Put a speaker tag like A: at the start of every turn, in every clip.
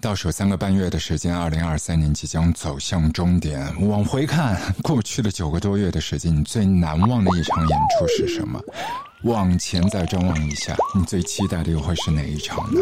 A: 倒数三个半月的时间，二零二三年即将走向终点。往回看，过去的九个多月的时间，你最难忘的一场演出是什么？往前再张望一下，你最期待的又会是哪一场呢？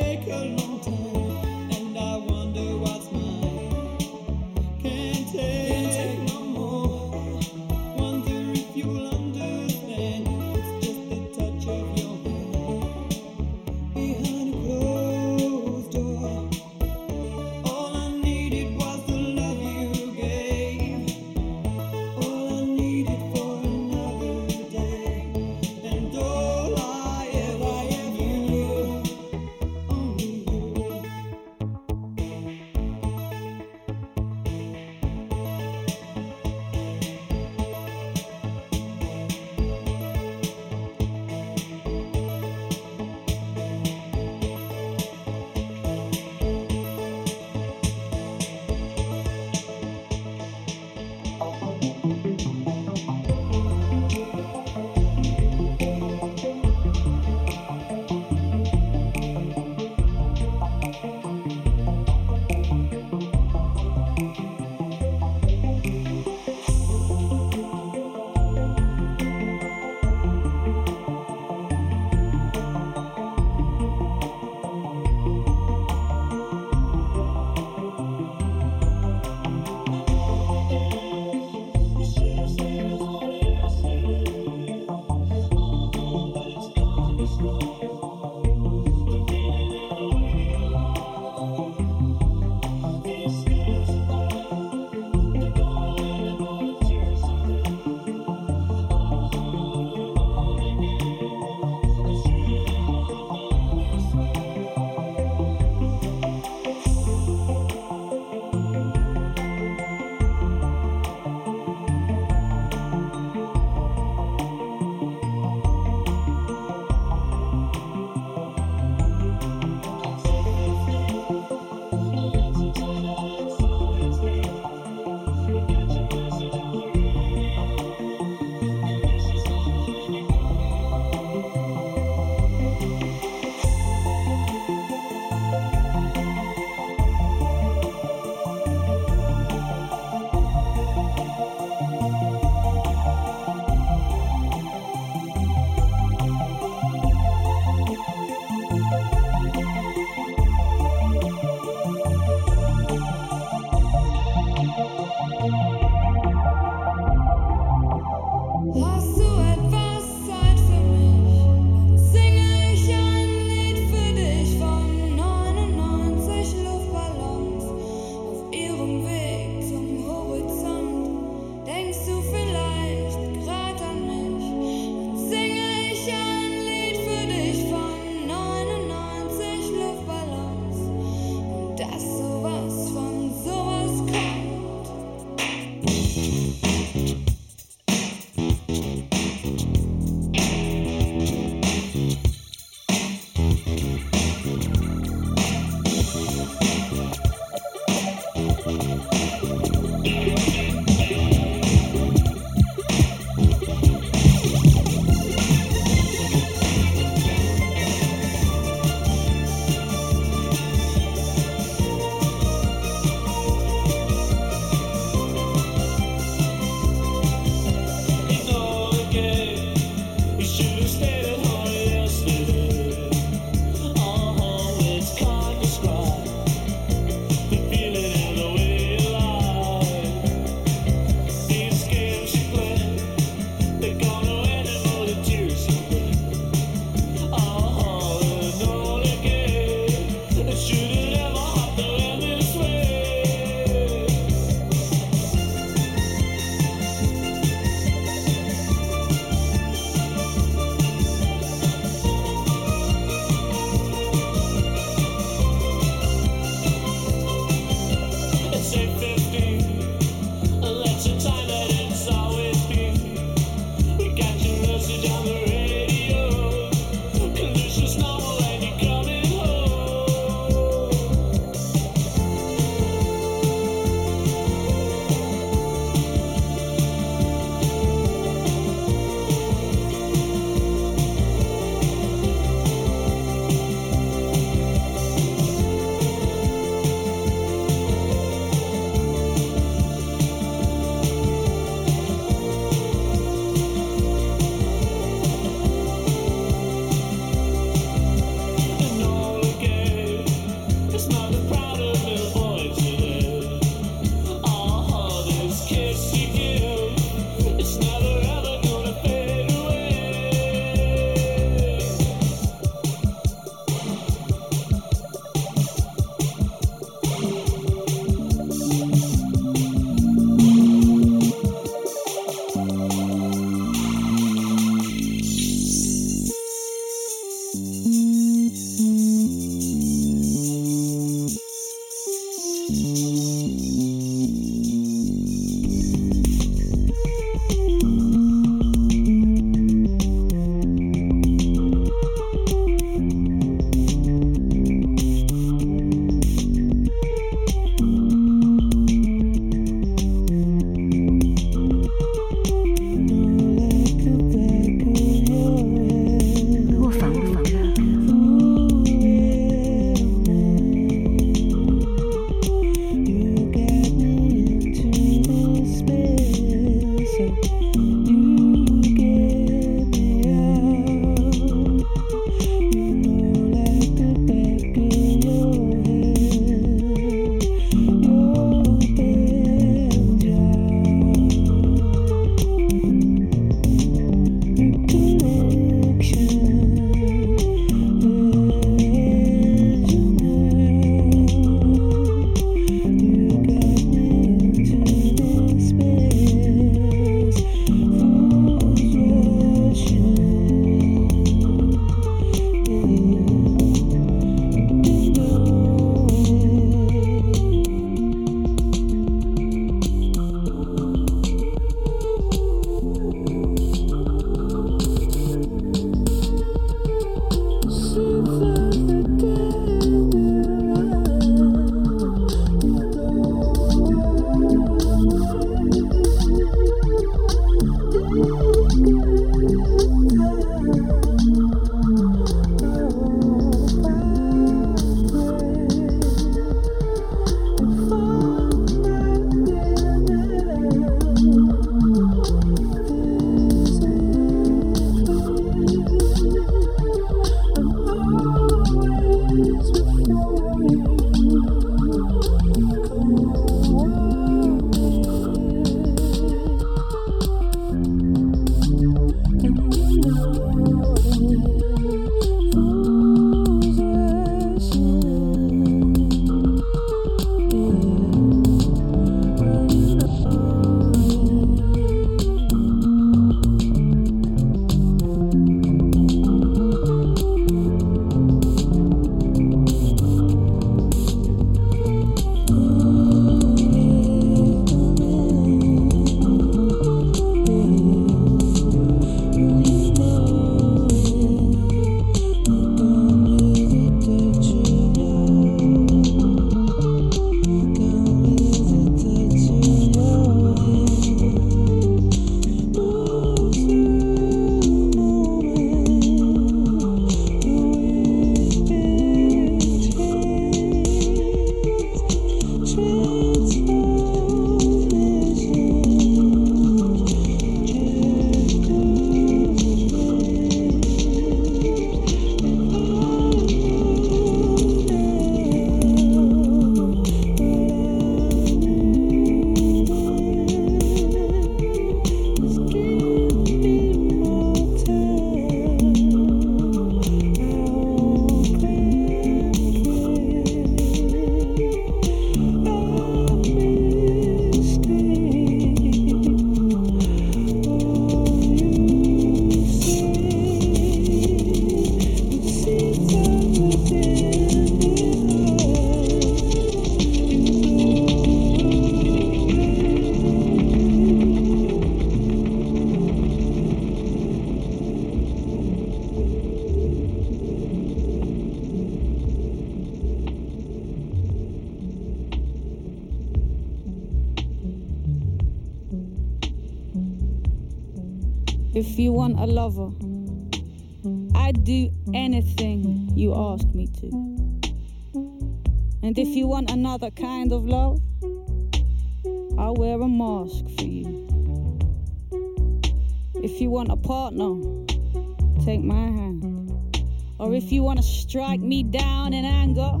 B: Want to strike me down in anger,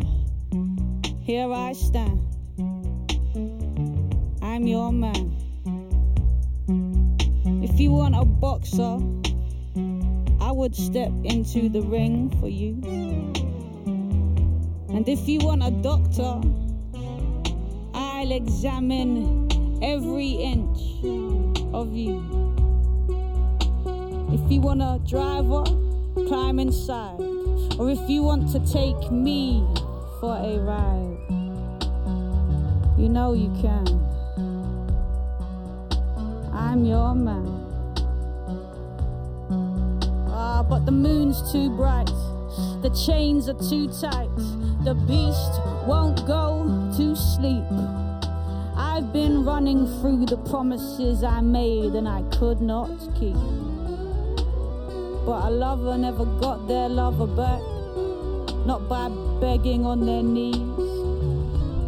B: here I stand. I'm your man. If you want a boxer, I would step into the ring for you. And if you want a doctor, I'll examine every inch of you. If you want a driver, climb inside. Or if you want to take me for a ride, you know you can. I'm your man. Ah, but the moon's too bright, the chains are too tight, the beast won't go to sleep. I've been running through the promises I made and I could not keep. But a lover never got their lover back, not by begging on their knees.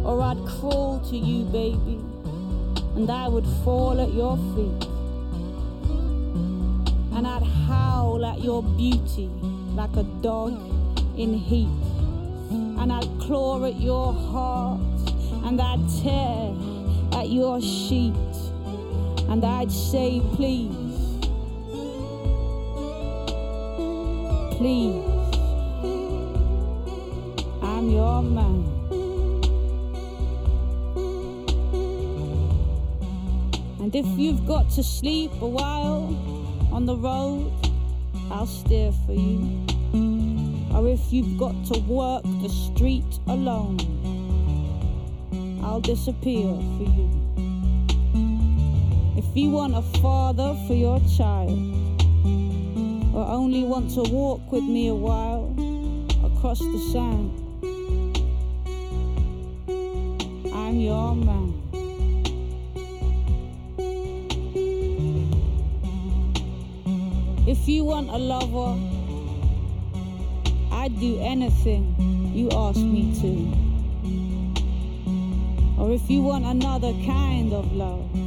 B: Or I'd crawl to you, baby, and I would fall at your feet. And I'd howl at your beauty like a dog in heat. And I'd claw at your heart, and I'd tear at your sheet. And I'd say, please, please, I'm your man. And if you've got to sleep a while on the road, I'll steer for you. Or if you've got to work the street alone, I'll disappear for you. If you want a father for your child, or only want to walk with me a while across the sand, I'm your man. If you want a lover, I'd do anything you ask me to. Or if you want another kind of love,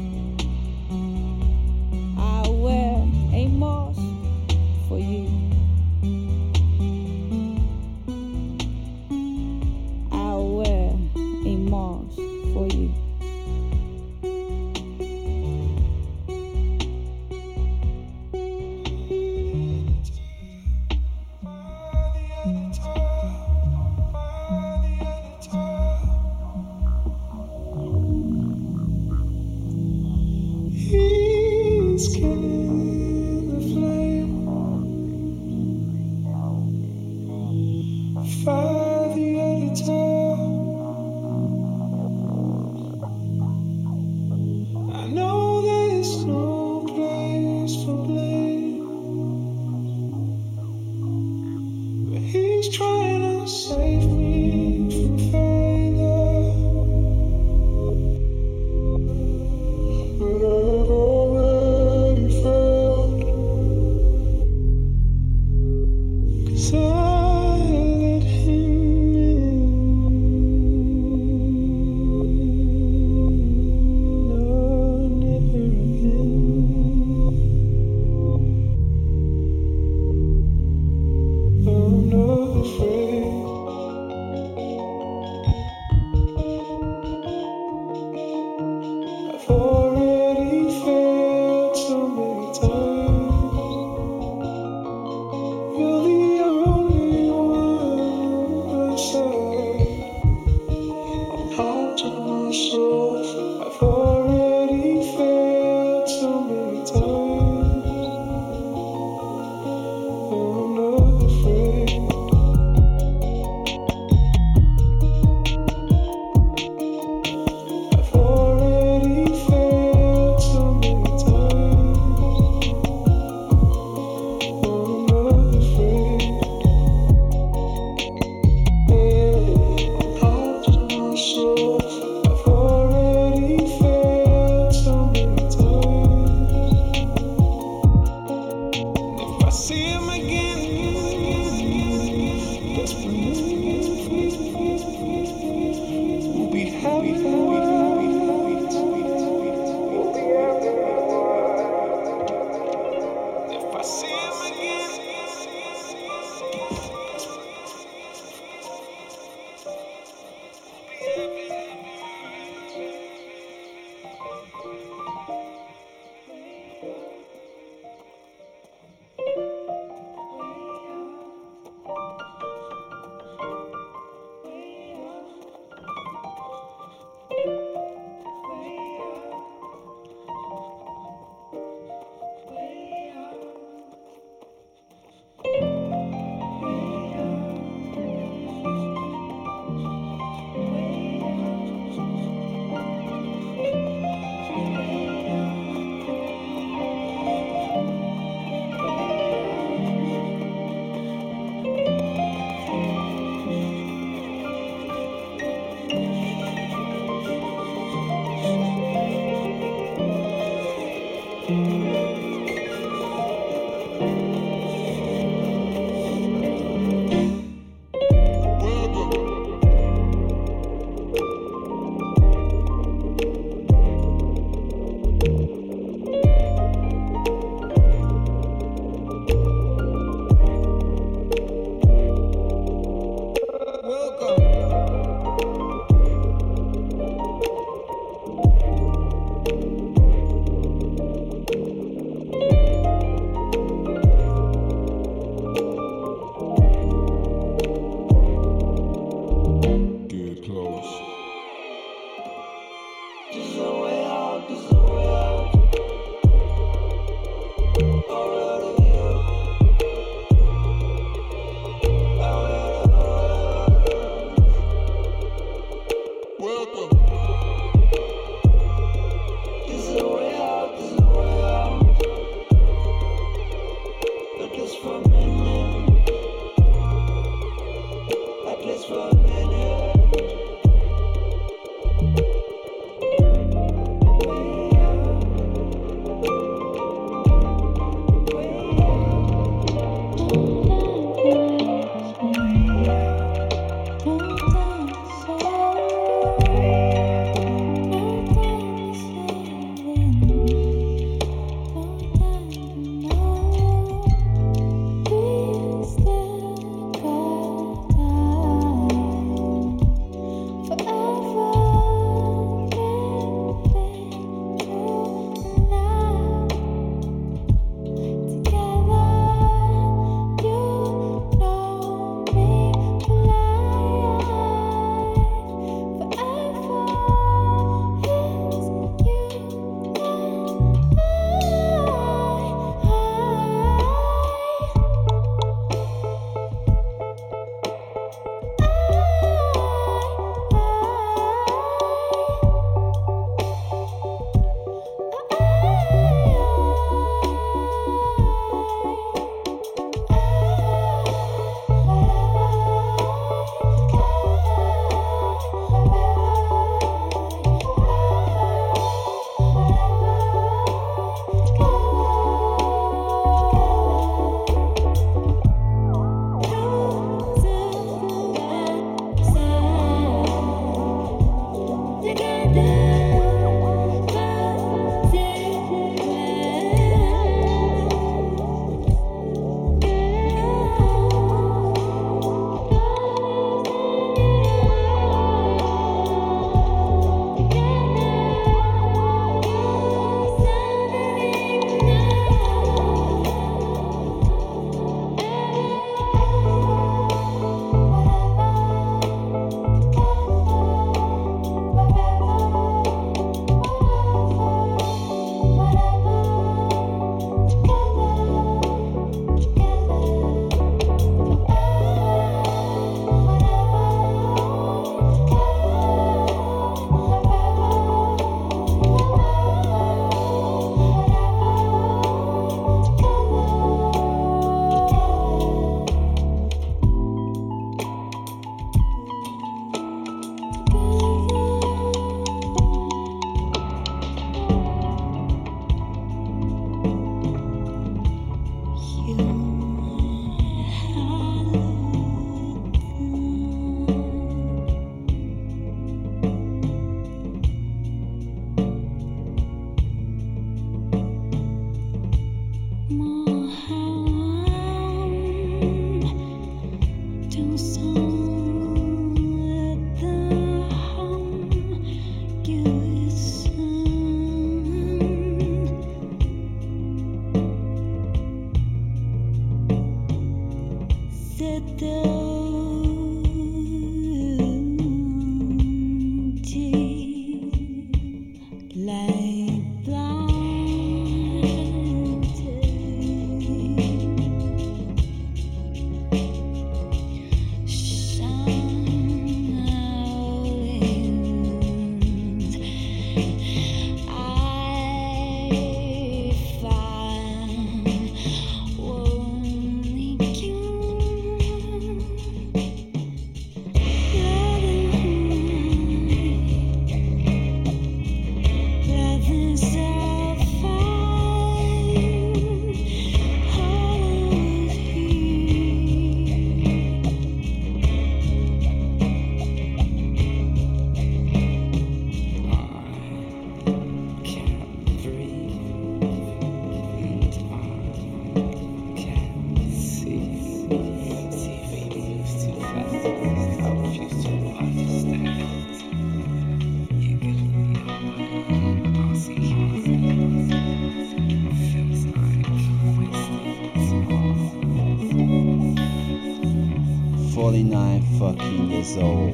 C: not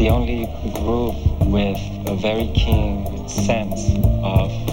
D: the only groove with a very keen sense of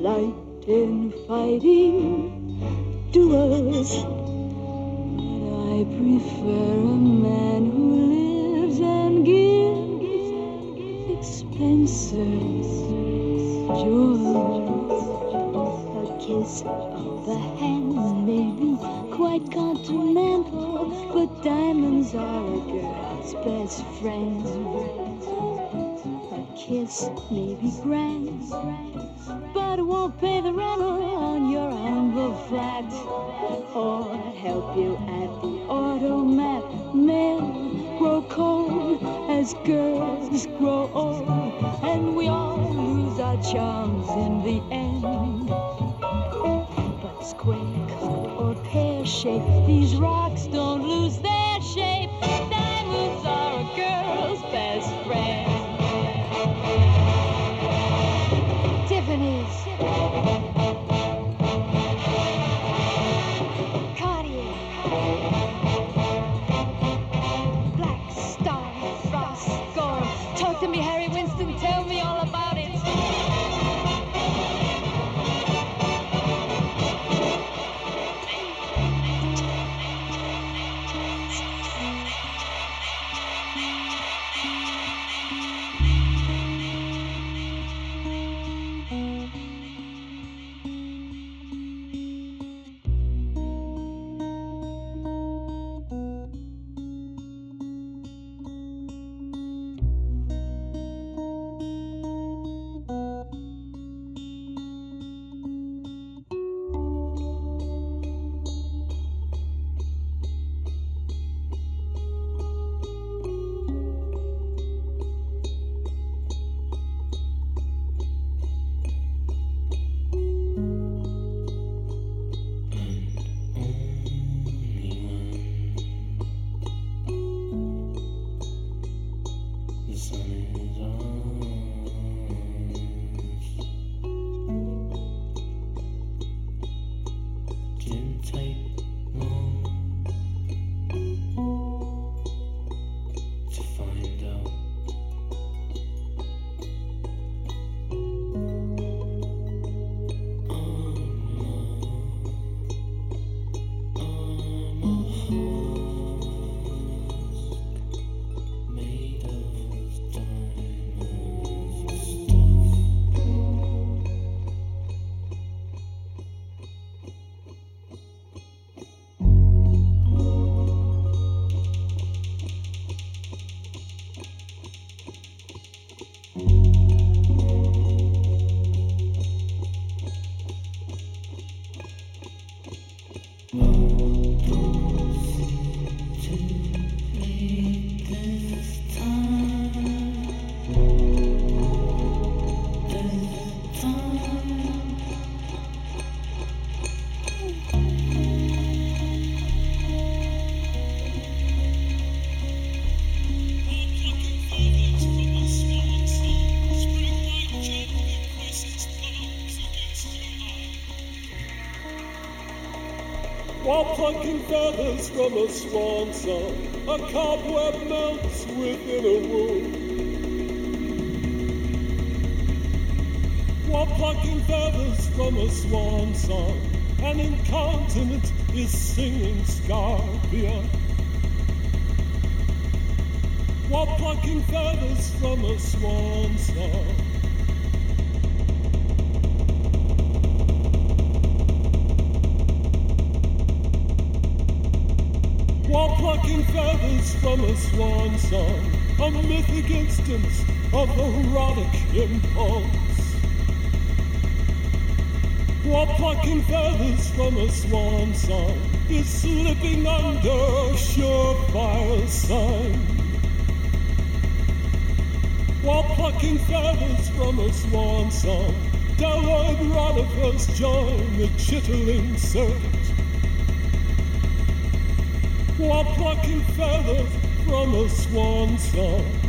E: delight in fighting duels. But I prefer a man who lives and gives expenses, jewels. A kiss of the hand may be quite continental, but diamonds are a girl's best friend kiss may be grand, that won't pay the rental on your humble flat or help you at
F: Plucking feathers from a swan song, a cobweb melts within a wound. While plucking feathers from a swan song, an incontinent is singing Scarpia. While plucking feathers from a swan song, plucking feathers from a swan song, a mythic instance of erotic impulse. While plucking feathers from a swan song is slipping under a surefire sign. While plucking feathers from a swan song, Delaware Rodifers join the chittering circuit while plucking feathers from a swan song.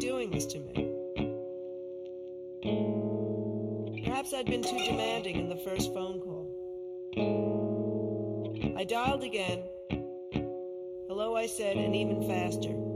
G: Doing this to me? Perhaps I'd been too demanding in the first phone call. I dialed again. Hello, I said, and even faster.